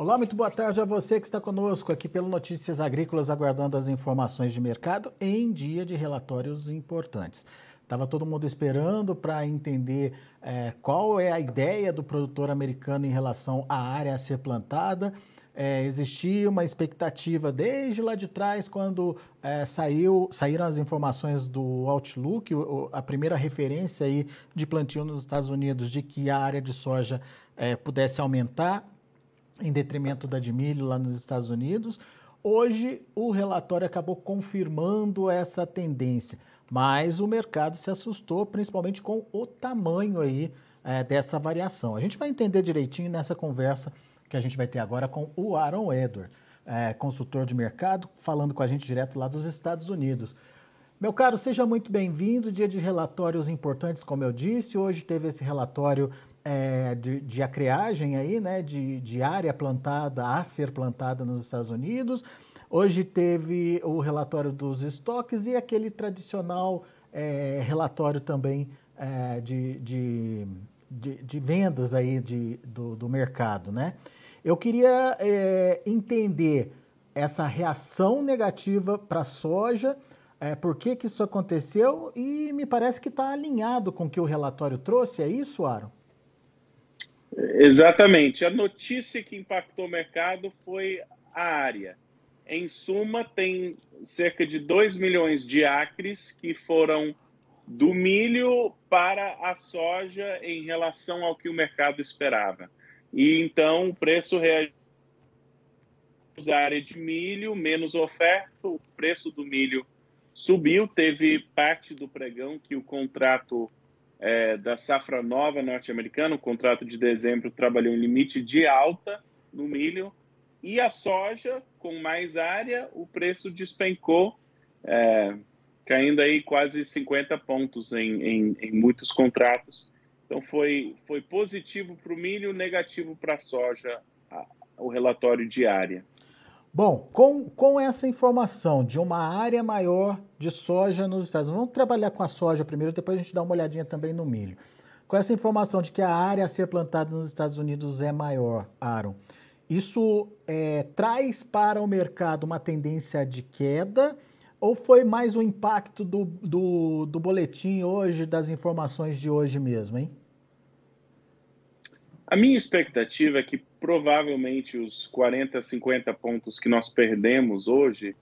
Olá, muito boa tarde a você que está conosco aqui pelo Notícias Agrícolas, aguardando as informações de mercado em dia de relatórios importantes. Estava todo mundo esperando para entender é, qual é a ideia do produtor americano em relação à área a ser plantada. É, existia uma expectativa desde lá de trás, quando é, saiu, saíram as informações do Outlook, a primeira referência aí de plantio nos Estados Unidos de que a área de soja é, pudesse aumentar em detrimento da de milho lá nos Estados Unidos. Hoje, o relatório acabou confirmando essa tendência, mas o mercado se assustou, principalmente com o tamanho aí é, dessa variação. A gente vai entender direitinho nessa conversa que a gente vai ter agora com o Aaron Edward, é, consultor de mercado, falando com a gente direto lá dos Estados Unidos. Meu caro, seja muito bem-vindo. Dia de relatórios importantes, como eu disse. Hoje teve esse relatório é, de, de aí, né, de, de área plantada a ser plantada nos Estados Unidos. Hoje teve o relatório dos estoques e aquele tradicional é, relatório também é, de, de, de, de, vendas aí de, do, do mercado, né? Eu queria é, entender essa reação negativa para a soja, é, por que, que isso aconteceu e me parece que está alinhado com o que o relatório trouxe, é isso, Aaron? Exatamente. A notícia que impactou o mercado foi a área. Em suma, tem cerca de 2 milhões de acres que foram do milho para a soja em relação ao que o mercado esperava. E então o preço reagiu a área de milho, menos oferta, o preço do milho subiu, teve parte do pregão que o contrato é, da safra nova norte-americana, o contrato de dezembro trabalhou em limite de alta no milho, e a soja, com mais área, o preço despencou, é, caindo aí quase 50 pontos em, em, em muitos contratos. Então foi, foi positivo para o milho, negativo para a soja, o relatório de área. Bom, com, com essa informação de uma área maior de soja nos Estados Unidos, vamos trabalhar com a soja primeiro, depois a gente dá uma olhadinha também no milho. Com essa informação de que a área a ser plantada nos Estados Unidos é maior, Aaron, isso é, traz para o mercado uma tendência de queda ou foi mais o impacto do, do, do boletim hoje, das informações de hoje mesmo, hein? A minha expectativa é que provavelmente os 40, 50 pontos que nós perdemos hoje,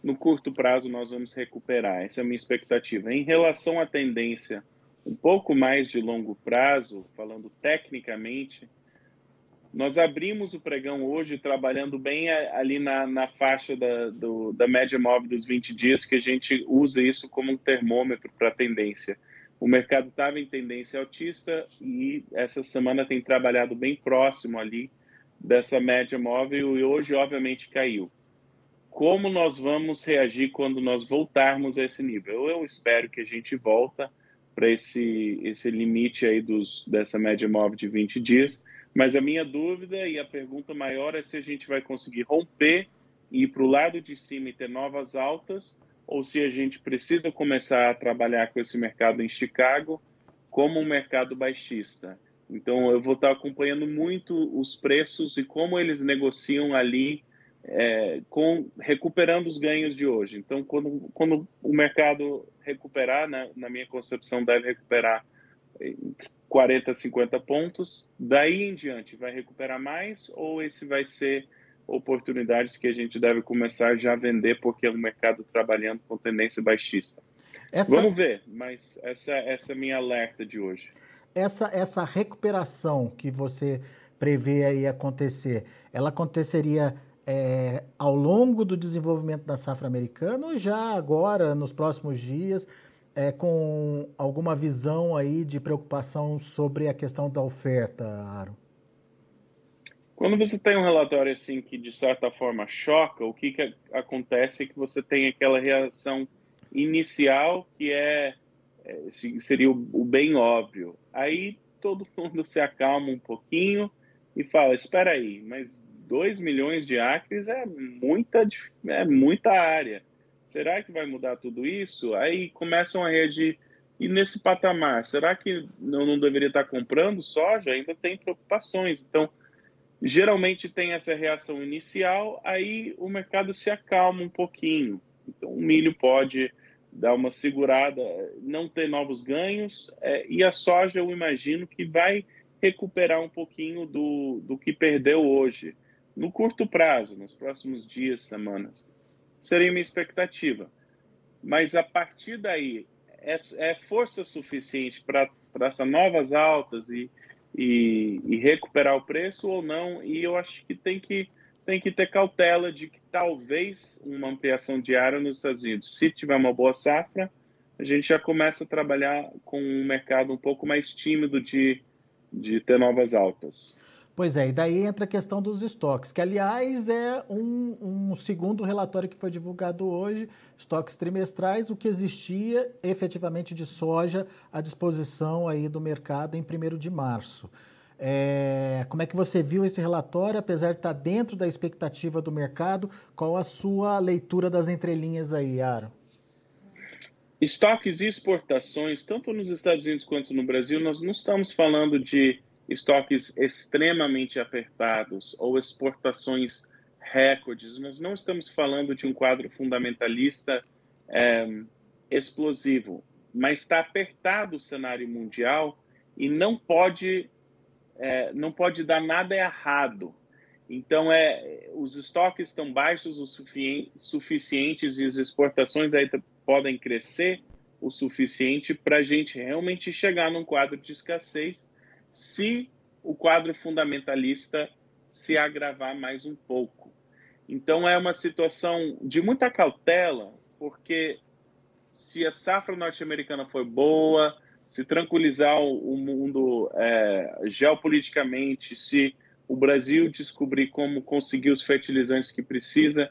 no curto prazo nós vamos recuperar. Essa é a minha expectativa. Em relação à tendência um pouco mais de longo prazo, falando tecnicamente, nós abrimos o pregão hoje trabalhando bem ali na, na faixa da, do, da média móvel dos 20 dias, que a gente usa isso como um termômetro para a tendência o mercado estava em tendência altista e essa semana tem trabalhado bem próximo ali dessa média móvel e hoje, obviamente, caiu. Como nós vamos reagir quando nós voltarmos a esse nível? Eu espero que a gente volta para esse, esse limite aí dos, dessa média móvel de 20 dias, mas a minha dúvida e a pergunta maior é se a gente vai conseguir romper e ir para o lado de cima e ter novas altas ou se a gente precisa começar a trabalhar com esse mercado em Chicago como um mercado baixista. Então, eu vou estar acompanhando muito os preços e como eles negociam ali, é, com, recuperando os ganhos de hoje. Então, quando, quando o mercado recuperar, né, na minha concepção, deve recuperar 40, 50 pontos, daí em diante vai recuperar mais ou esse vai ser oportunidades que a gente deve começar já a vender porque é um mercado trabalhando com tendência baixista. Essa... Vamos ver, mas essa, essa é a minha alerta de hoje. Essa, essa recuperação que você prevê aí acontecer, ela aconteceria é, ao longo do desenvolvimento da safra americana ou já agora, nos próximos dias, é, com alguma visão aí de preocupação sobre a questão da oferta, Aro? Quando você tem um relatório assim que de certa forma choca, o que, que acontece é que você tem aquela reação inicial que é, é seria o, bem óbvio. Aí todo mundo se acalma um pouquinho e fala: espera aí, mas 2 milhões de acres é muita, é muita área. Será que vai mudar tudo isso? Aí começam a reagir. E nesse patamar, será que eu não deveria estar comprando soja? Ainda tem preocupações. Então, geralmente tem essa reação inicial, aí o mercado se acalma um pouquinho. Então, o milho pode dar uma segurada, não ter novos ganhos, é, e a soja eu imagino que vai recuperar um pouquinho do, do que perdeu hoje, no curto prazo, nos próximos dias, semanas. Seria minha expectativa. Mas a partir daí, é, é força suficiente para essas novas altas e, e, e, recuperar o preço ou não? E eu acho que tem que, tem que ter cautela de que talvez uma ampliação diária nos Estados Unidos, se tiver uma boa safra, a gente já começa a trabalhar com um mercado um pouco mais tímido de, de ter novas altas. Pois é, e daí entra a questão dos estoques, que aliás é um, um, segundo relatório que foi divulgado hoje, estoques trimestrais, o que existia efetivamente de soja à disposição aí do mercado em 1 de março. É, como é que você viu esse relatório, apesar de estar dentro da expectativa do mercado? Qual a sua leitura das entrelinhas aí, Aaron? Estoques e exportações, tanto nos Estados Unidos quanto no Brasil, nós não estamos falando de estoques extremamente apertados ou exportações recordes. Nós não estamos falando de um quadro fundamentalista é, explosivo, mas está apertado o cenário mundial e não pode é, não pode dar nada errado. Então é os estoques estão baixos o suficientes e as exportações aí podem crescer o suficiente para a gente realmente chegar num quadro de escassez se o quadro fundamentalista se agravar mais um pouco. Então é uma situação de muita cautela, porque se a safra norte-americana foi boa, se tranquilizar o mundo é, geopoliticamente, se o Brasil descobrir como conseguir os fertilizantes que precisa,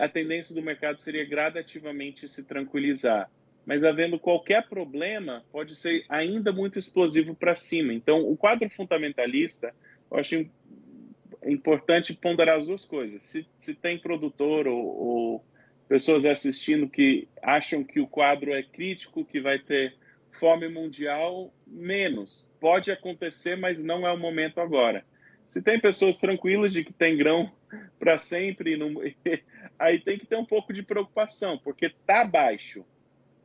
a tendência do mercado seria gradativamente se tranquilizar mas havendo qualquer problema, pode ser ainda muito explosivo para cima. Então, o quadro fundamentalista, eu acho importante ponderar as duas coisas. Se, se tem produtor ou, ou, pessoas assistindo que acham que o quadro é crítico, que vai ter fome mundial, menos. Pode acontecer, mas não é o momento agora. Se tem pessoas tranquilas de que tem grão para sempre, não... aí tem que ter um pouco de preocupação, porque está baixo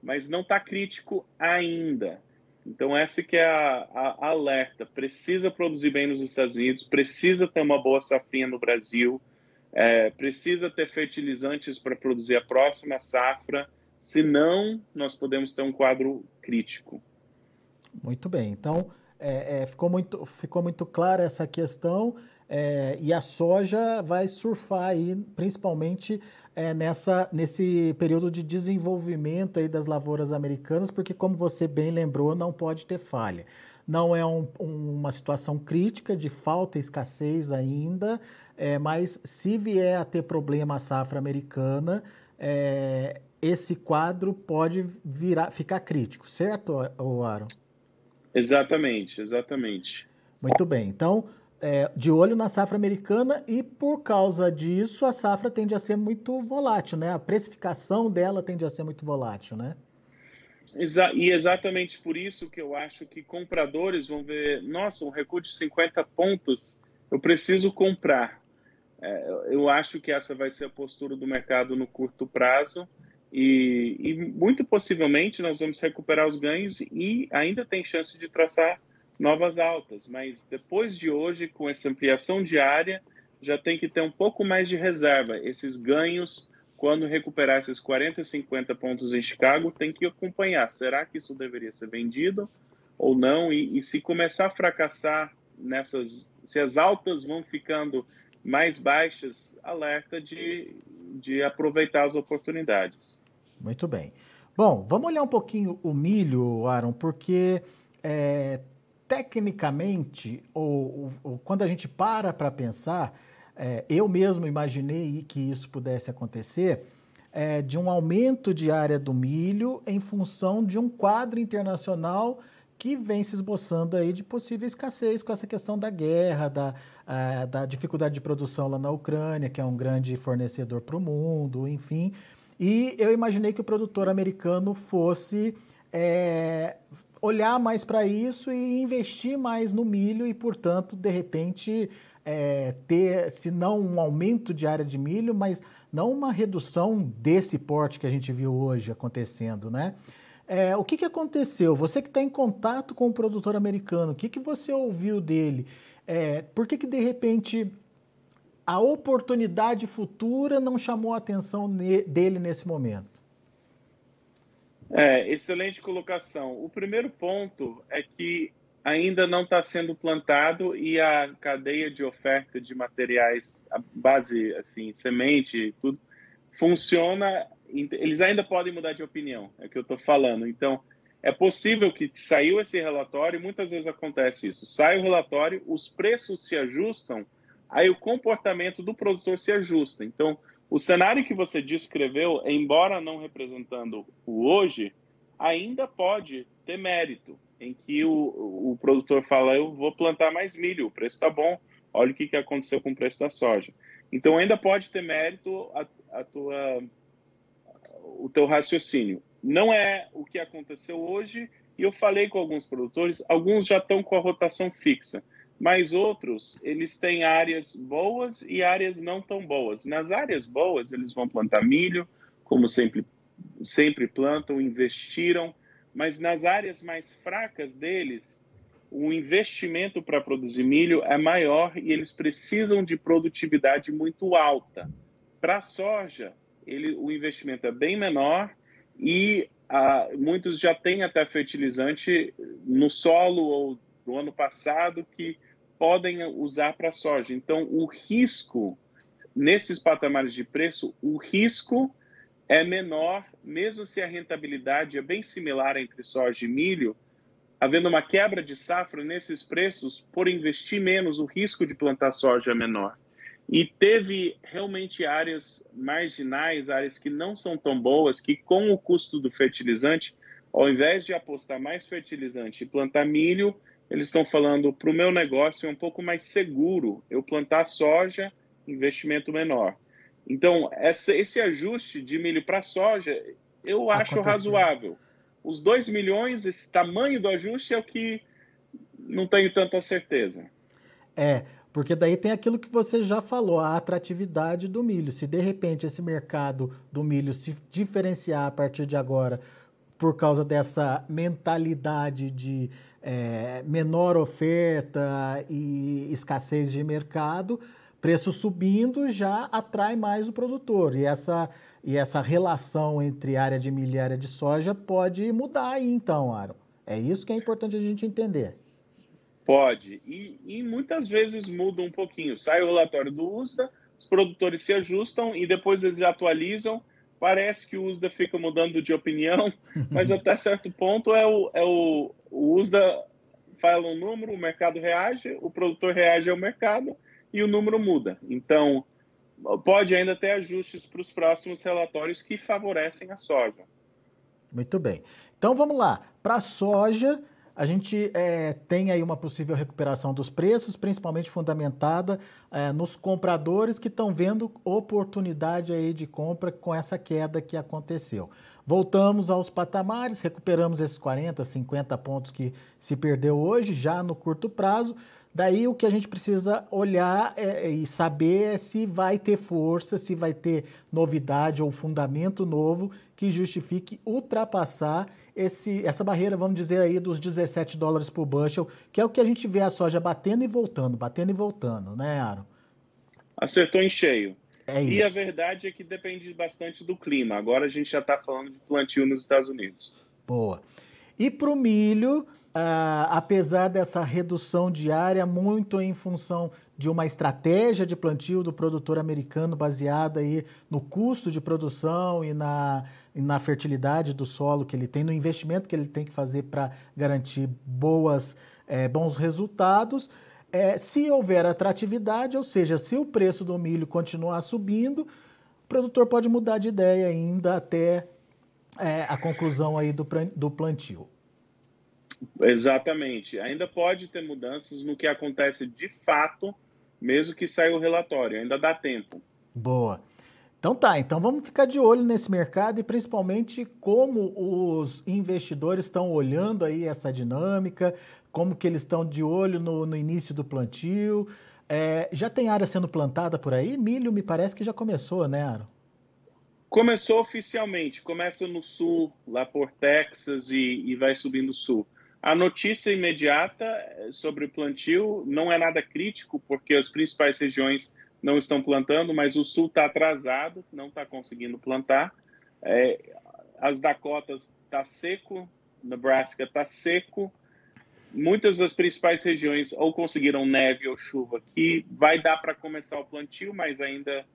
mas não está crítico ainda. Então essa que é a, a, a, alerta. Precisa produzir bem nos Estados Unidos, precisa ter uma boa safrinha no Brasil, é, precisa ter fertilizantes para produzir a próxima safra, senão nós podemos ter um quadro crítico. Muito bem. Então é, é, ficou, muito, ficou muito clara essa questão. É, e a soja vai surfar aí, principalmente é, nessa, nesse período de desenvolvimento aí das lavouras americanas, porque, como você bem lembrou, não pode ter falha. Não é um, uma situação crítica de falta e escassez ainda, é, mas se vier a ter problema a safra americana, é, esse quadro pode virar, ficar crítico, certo, Aaron? Exatamente, exatamente. Muito bem. Então, é, de olho na safra americana e por causa disso a safra tende a ser muito volátil, né? A precificação dela tende a ser muito volátil, né? Exa e exatamente por isso que eu acho que compradores vão ver, nossa, um recuo de 50 pontos, eu preciso comprar. É, eu acho que essa vai ser a postura do mercado no curto prazo e, e muito possivelmente nós vamos recuperar os ganhos e ainda tem chance de traçar novas altas, mas depois de hoje, com essa ampliação diária, já tem que ter um pouco mais de reserva. Esses ganhos, quando recuperar esses 40, 50 pontos em Chicago, tem que acompanhar. Será que isso deveria ser vendido ou não? E, e se começar a fracassar nessas, se as altas vão ficando mais baixas, alerta de, de aproveitar as oportunidades. Muito bem. Bom, vamos olhar um pouquinho o milho, Aaron, porque é, tecnicamente, ou, ou, quando a gente para para pensar, é, eu mesmo imaginei que isso pudesse acontecer, é, de um aumento de área do milho em função de um quadro internacional que vem se esboçando aí de possível escassez com essa questão da guerra, da, a, da dificuldade de produção lá na Ucrânia, que é um grande fornecedor para o mundo, enfim. E eu imaginei que o produtor americano fosse é, olhar mais para isso e investir mais no milho e, portanto, de repente, é, ter, se não um aumento de área de milho, mas não uma redução desse porte que a gente viu hoje acontecendo, né? É, o que, que aconteceu? Você que está em contato com o produtor americano, o que, que você ouviu dele? É, por que, que de repente a oportunidade futura não chamou a atenção dele nesse momento? É, excelente colocação. O primeiro ponto é que ainda não está sendo plantado e a cadeia de oferta de materiais, a base, assim, semente, tudo, funciona. Eles ainda podem mudar de opinião, é o que eu estou falando. Então, é possível que saiu esse relatório, muitas vezes acontece isso. Sai o relatório, os preços se ajustam, aí o comportamento do produtor se ajusta. Então, o cenário que você descreveu, embora não representando o hoje, ainda pode ter mérito, em que o, o produtor fala: eu vou plantar mais milho, o preço está bom, olha o que, que aconteceu com o preço da soja. Então, ainda pode ter mérito a, a tua, o teu raciocínio. Não é o que aconteceu hoje, e eu falei com alguns produtores, alguns já estão com a rotação fixa, mas outros, eles têm áreas boas e áreas não tão boas. Nas áreas boas, eles vão plantar milho, como sempre, sempre plantam, investiram, mas nas áreas mais fracas deles, o investimento para produzir milho é maior e eles precisam de produtividade muito alta. Para soja, ele, o investimento é bem menor e ah, muitos já têm até fertilizante no solo ou do ano passado que podem usar para soja. Então, o risco nesses patamares de preço, o risco é menor, mesmo se a rentabilidade é bem similar entre soja e milho, havendo uma quebra de safra nesses preços, por investir menos, o risco de plantar soja é menor. E teve realmente áreas marginais, áreas que não são tão boas, que com o custo do fertilizante, ao invés de apostar mais fertilizante e plantar milho, eles estão falando para o meu negócio é um pouco mais seguro eu plantar soja, investimento menor. Então, essa, esse ajuste de milho para soja, eu acho Aconteceu. razoável. Os 2 milhões, esse tamanho do ajuste é o que não tenho tanta certeza. É, porque daí tem aquilo que você já falou, a atratividade do milho. Se de repente esse mercado do milho se diferenciar a partir de agora por causa dessa mentalidade de é, menor oferta e escassez de mercado, preço subindo já atrai mais o produtor. E essa, e essa relação entre área de milho e área de soja pode mudar aí então, Aaron. É isso que é importante a gente entender. Pode. E, e, muitas vezes muda um pouquinho. Sai o relatório do USDA, os produtores se ajustam e depois eles atualizam. Parece que o USDA fica mudando de opinião, mas até certo ponto é o, é o, o USDA fala um número, o mercado reage, o produtor reage ao mercado e o número muda. Então, pode ainda ter ajustes para os próximos relatórios que favorecem a soja. Muito bem. Então vamos lá. Para a soja, a gente é, tem aí uma possível recuperação dos preços, principalmente fundamentada é, nos compradores que estão vendo oportunidade aí de compra com essa queda que aconteceu. Voltamos aos patamares, recuperamos esses 40, 50 pontos que se perdeu hoje, já no curto prazo. Daí o que a gente precisa olhar é, e saber é se vai ter força, se vai ter novidade ou fundamento novo que justifique ultrapassar esse, essa barreira, vamos dizer aí, dos 17 dólares por bushel, que é o que a gente vê a soja batendo e voltando, batendo e voltando, né, Aaron? Acertou em cheio. É e a verdade é que depende bastante do clima. Agora a gente já está falando de plantio nos Estados Unidos. Boa. E para o milho, Uh, apesar dessa redução diária, muito em função de uma estratégia de plantio do produtor americano baseada aí no custo de produção e na, e na fertilidade do solo que ele tem, no investimento que ele tem que fazer para garantir boas, é, bons resultados. É, se houver atratividade, ou seja, se o preço do milho continuar subindo, o produtor pode mudar de ideia ainda até é, a conclusão aí do, do plantio. Exatamente. Ainda pode ter mudanças no que acontece de fato, mesmo que saia o relatório. Ainda dá tempo. Boa. Então tá, então vamos ficar de olho nesse mercado e principalmente como os investidores estão olhando aí essa dinâmica, como que eles estão de olho no, no início do plantio. É, já tem área sendo plantada por aí? Milho me parece que já começou, né, Aaron? Começou oficialmente, começa no sul, lá por Texas e, e vai subindo sul. A notícia imediata sobre o plantio não é nada crítico, porque as principais regiões não estão plantando, mas o sul está atrasado, não está conseguindo plantar. É, as Dakotas está seco, Nebraska está seco. Muitas das principais regiões ou conseguiram neve ou chuva, que vai dar para começar o plantio, mas ainda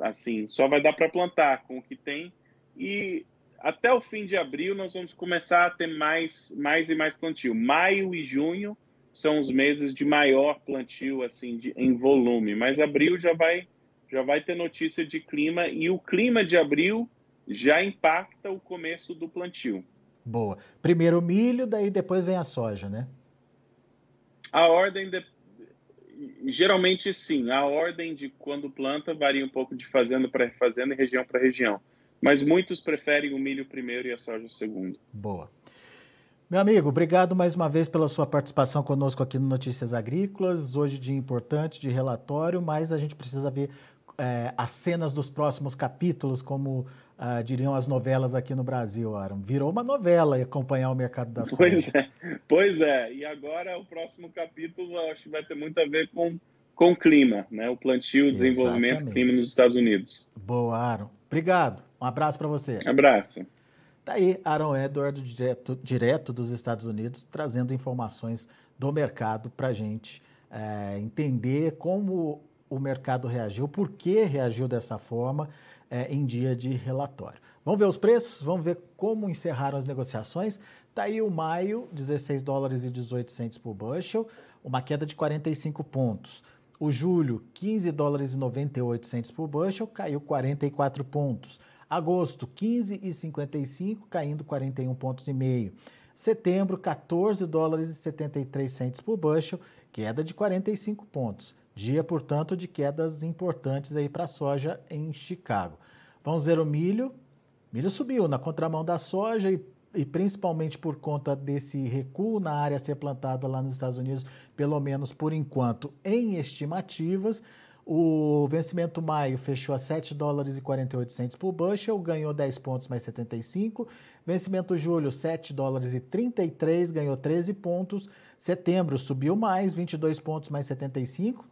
assim, só vai dar para plantar com o que tem. E até o fim de abril nós vamos começar a ter mais, mais e mais plantio. Maio e junho são os meses de maior plantio assim de, em volume, mas abril já vai já vai ter notícia de clima e o clima de abril já impacta o começo do plantio. Boa. Primeiro o milho, daí depois vem a soja, né? A ordem de, geralmente sim, a ordem de quando planta varia um pouco de fazenda para fazenda e região para região. Mas muitos preferem o milho primeiro e a soja segundo. Boa. Meu amigo, obrigado mais uma vez pela sua participação conosco aqui no Notícias Agrícolas. Hoje dia importante, de relatório, mas a gente precisa ver é, as cenas dos próximos capítulos, como ah, diriam as novelas aqui no Brasil, Aaron. Virou uma novela e acompanhar o mercado da soja. Pois é, pois é. E agora o próximo capítulo acho que vai ter muito a ver com, com o clima, né? O plantio, o desenvolvimento, Exatamente. clima nos Estados Unidos. Boa, Aaron. Obrigado. Um abraço para você. abraço. Tá aí Aaron Edward, direto, direto dos Estados Unidos, trazendo informações do mercado para a gente é, entender como o mercado reagiu, por que reagiu dessa forma é, em dia de relatório. Vamos ver os preços, vamos ver como encerraram as negociações. Está aí o maio, 16 dólares e 18 centos por bushel, uma queda de 45 pontos. O julho, 15 dólares e 98 centos por bushel, caiu 44 pontos. Agosto, 15 e 55, caindo 41 pontos e meio. Setembro, 14 dólares e 73 centos por bushel, queda de 45 pontos. Dia, portanto, de quedas importantes aí para a soja em Chicago. Vamos ver o milho. Milho subiu na contramão da soja e, e, principalmente por conta desse recuo na área a ser plantada lá nos Estados Unidos, pelo menos por enquanto, em estimativas. O vencimento maio fechou a 7 dólares e 48 centos por bushel, ganhou 10 pontos mais 75. Vencimento julho, 7 dólares e 33, ganhou 13 pontos. Setembro subiu mais, 22 pontos mais 75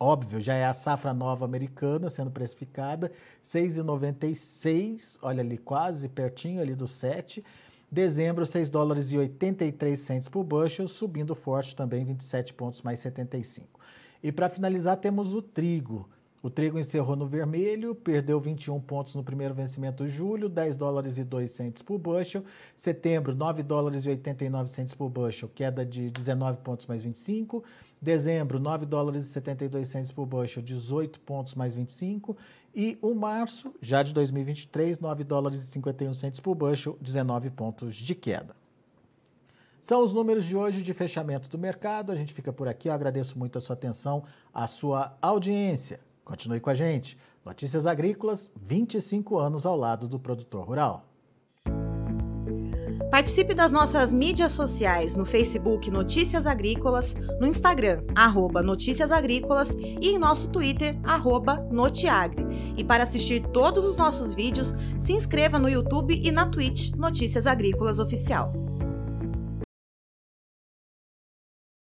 óbvio, já é a safra nova americana sendo precificada, 6,96, olha ali quase pertinho ali do 7. Dezembro, 6 dólares e 83 centes por bushel, subindo forte também, 27 pontos mais 75. E para finalizar, temos o trigo. O trigo encerrou no vermelho, perdeu 21 pontos no primeiro vencimento de julho, 10 dólares e 2 centos por bushel. Setembro, 9 dólares e 89 centos por bushel, queda de 19 pontos mais 25. Dezembro, 9 dólares e 72 centos por bushel, 18 pontos mais 25. E o março, já de 2023, 9 dólares e 51 centos por bushel, 19 pontos de queda. São os números de hoje de fechamento do mercado. A gente fica por aqui. Eu agradeço muito a sua atenção, a sua audiência. Continue com a gente. Notícias Agrícolas, 25 anos ao lado do produtor rural. Participe das nossas mídias sociais no Facebook Notícias Agrícolas, no Instagram, arroba Notícias Agrícolas e em nosso Twitter, arroba Notiagre. E para assistir todos os nossos vídeos, se inscreva no YouTube e na Twitch Notícias Agrícolas Oficial.